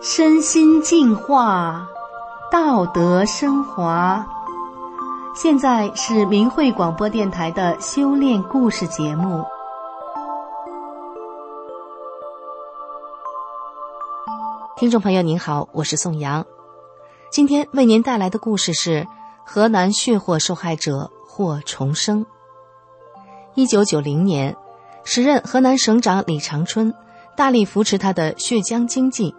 身心净化，道德升华。现在是明慧广播电台的修炼故事节目。听众朋友您好，我是宋阳，今天为您带来的故事是河南血祸受害者获重生。一九九零年，时任河南省长李长春大力扶持他的血浆经济。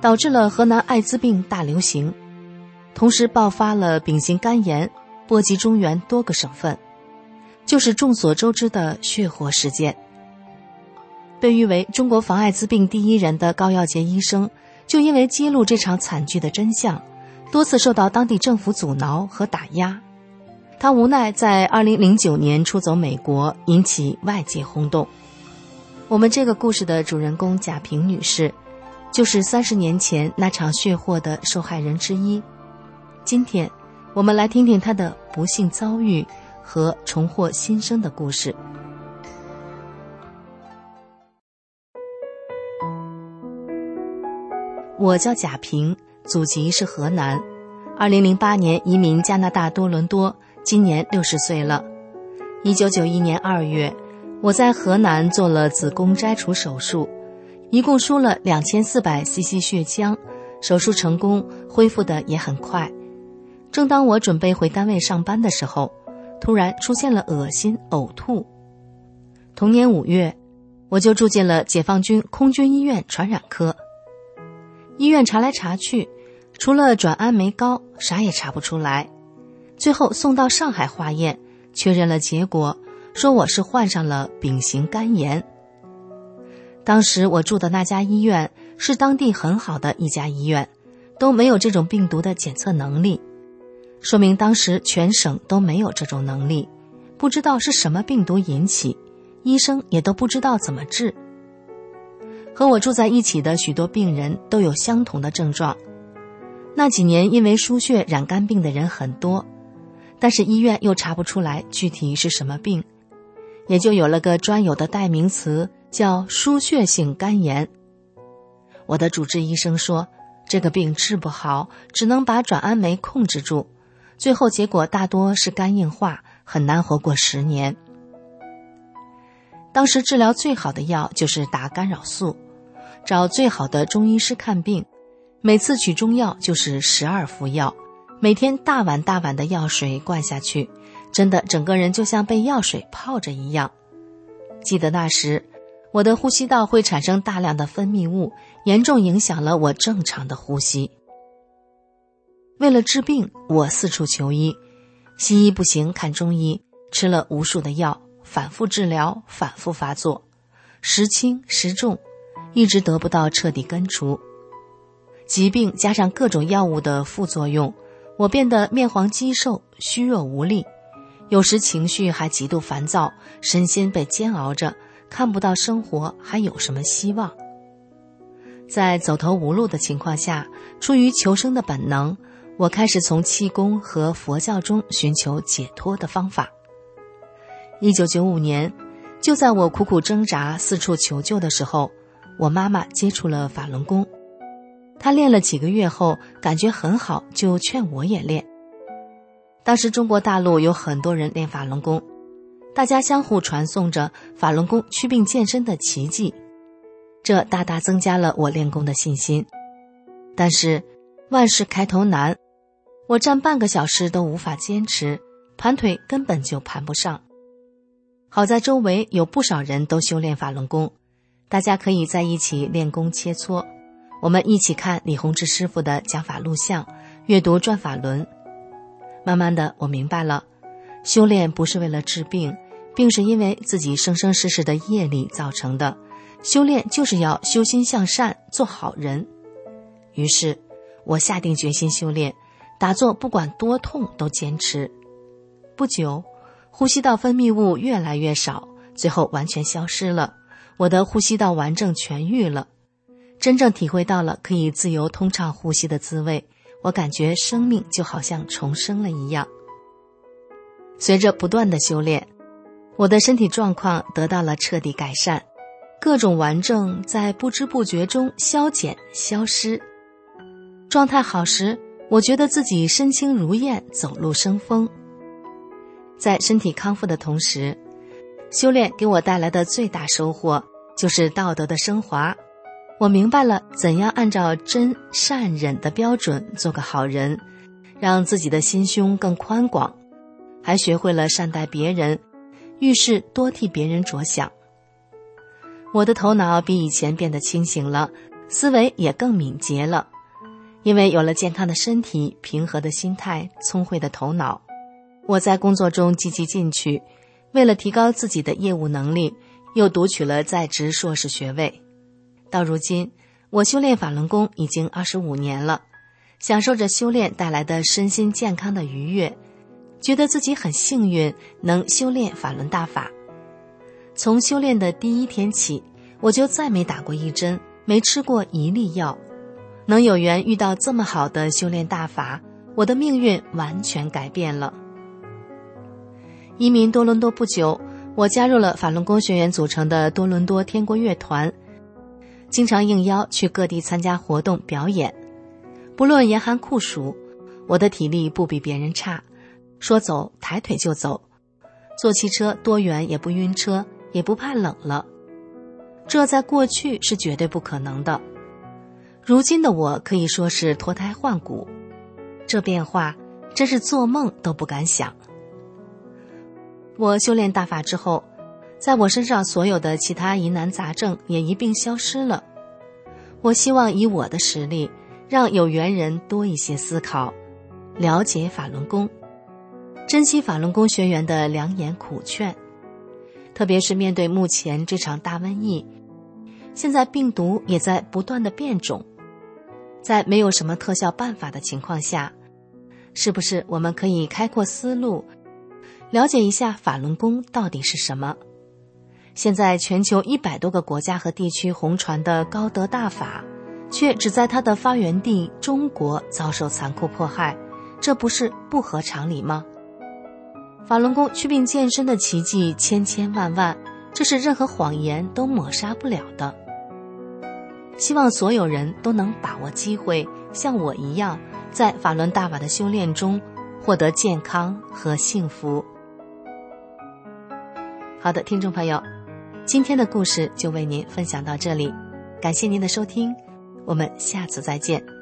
导致了河南艾滋病大流行，同时爆发了丙型肝炎，波及中原多个省份，就是众所周知的血火事件。被誉为中国防艾滋病第一人的高耀杰医生，就因为揭露这场惨剧的真相，多次受到当地政府阻挠和打压。他无奈在2009年出走美国，引起外界轰动。我们这个故事的主人公贾平女士。就是三十年前那场血祸的受害人之一。今天，我们来听听她的不幸遭遇和重获新生的故事。我叫贾平，祖籍是河南，二零零八年移民加拿大多伦多，今年六十岁了。一九九一年二月，我在河南做了子宫摘除手术。一共输了两千四百 cc 血浆，手术成功，恢复的也很快。正当我准备回单位上班的时候，突然出现了恶心、呕吐。同年五月，我就住进了解放军空军医院传染科。医院查来查去，除了转氨酶高，啥也查不出来。最后送到上海化验，确认了结果，说我是患上了丙型肝炎。当时我住的那家医院是当地很好的一家医院，都没有这种病毒的检测能力，说明当时全省都没有这种能力，不知道是什么病毒引起，医生也都不知道怎么治。和我住在一起的许多病人都有相同的症状，那几年因为输血染肝病的人很多，但是医院又查不出来具体是什么病，也就有了个专有的代名词。叫输血性肝炎。我的主治医生说，这个病治不好，只能把转氨酶控制住，最后结果大多是肝硬化，很难活过十年。当时治疗最好的药就是打干扰素，找最好的中医师看病，每次取中药就是十二服药，每天大碗大碗的药水灌下去，真的整个人就像被药水泡着一样。记得那时。我的呼吸道会产生大量的分泌物，严重影响了我正常的呼吸。为了治病，我四处求医，西医不行，看中医，吃了无数的药，反复治疗，反复发作，时轻时重，一直得不到彻底根除。疾病加上各种药物的副作用，我变得面黄肌瘦、虚弱无力，有时情绪还极度烦躁，身心被煎熬着。看不到生活还有什么希望，在走投无路的情况下，出于求生的本能，我开始从气功和佛教中寻求解脱的方法。一九九五年，就在我苦苦挣扎、四处求救的时候，我妈妈接触了法轮功，他练了几个月后感觉很好，就劝我也练。当时中国大陆有很多人练法轮功。大家相互传颂着法轮功祛病健身的奇迹，这大大增加了我练功的信心。但是万事开头难，我站半个小时都无法坚持，盘腿根本就盘不上。好在周围有不少人都修炼法轮功，大家可以在一起练功切磋。我们一起看李洪志师傅的讲法录像，阅读转法轮。慢慢的，我明白了，修炼不是为了治病。病是因为自己生生世世的业力造成的，修炼就是要修心向善，做好人。于是，我下定决心修炼，打坐不管多痛都坚持。不久，呼吸道分泌物越来越少，最后完全消失了，我的呼吸道完整痊愈了，真正体会到了可以自由通畅呼吸的滋味。我感觉生命就好像重生了一样。随着不断的修炼。我的身体状况得到了彻底改善，各种顽症在不知不觉中消减消失。状态好时，我觉得自己身轻如燕，走路生风。在身体康复的同时，修炼给我带来的最大收获就是道德的升华。我明白了怎样按照真善忍的标准做个好人，让自己的心胸更宽广，还学会了善待别人。遇事多替别人着想。我的头脑比以前变得清醒了，思维也更敏捷了，因为有了健康的身体、平和的心态、聪慧的头脑，我在工作中积极进取。为了提高自己的业务能力，又读取了在职硕士学位。到如今，我修炼法轮功已经二十五年了，享受着修炼带来的身心健康的愉悦。觉得自己很幸运，能修炼法轮大法。从修炼的第一天起，我就再没打过一针，没吃过一粒药。能有缘遇到这么好的修炼大法，我的命运完全改变了。移民多伦多不久，我加入了法轮功学员组成的多伦多天国乐团，经常应邀去各地参加活动表演。不论严寒酷暑，我的体力不比别人差。说走，抬腿就走，坐汽车多远也不晕车，也不怕冷了。这在过去是绝对不可能的。如今的我可以说是脱胎换骨，这变化真是做梦都不敢想。我修炼大法之后，在我身上所有的其他疑难杂症也一并消失了。我希望以我的实力，让有缘人多一些思考，了解法轮功。珍惜法轮功学员的良言苦劝，特别是面对目前这场大瘟疫，现在病毒也在不断的变种，在没有什么特效办法的情况下，是不是我们可以开阔思路，了解一下法轮功到底是什么？现在全球一百多个国家和地区红传的高德大法，却只在它的发源地中国遭受残酷迫害，这不是不合常理吗？法轮功祛病健身的奇迹千千万万，这是任何谎言都抹杀不了的。希望所有人都能把握机会，像我一样，在法轮大法的修炼中获得健康和幸福。好的，听众朋友，今天的故事就为您分享到这里，感谢您的收听，我们下次再见。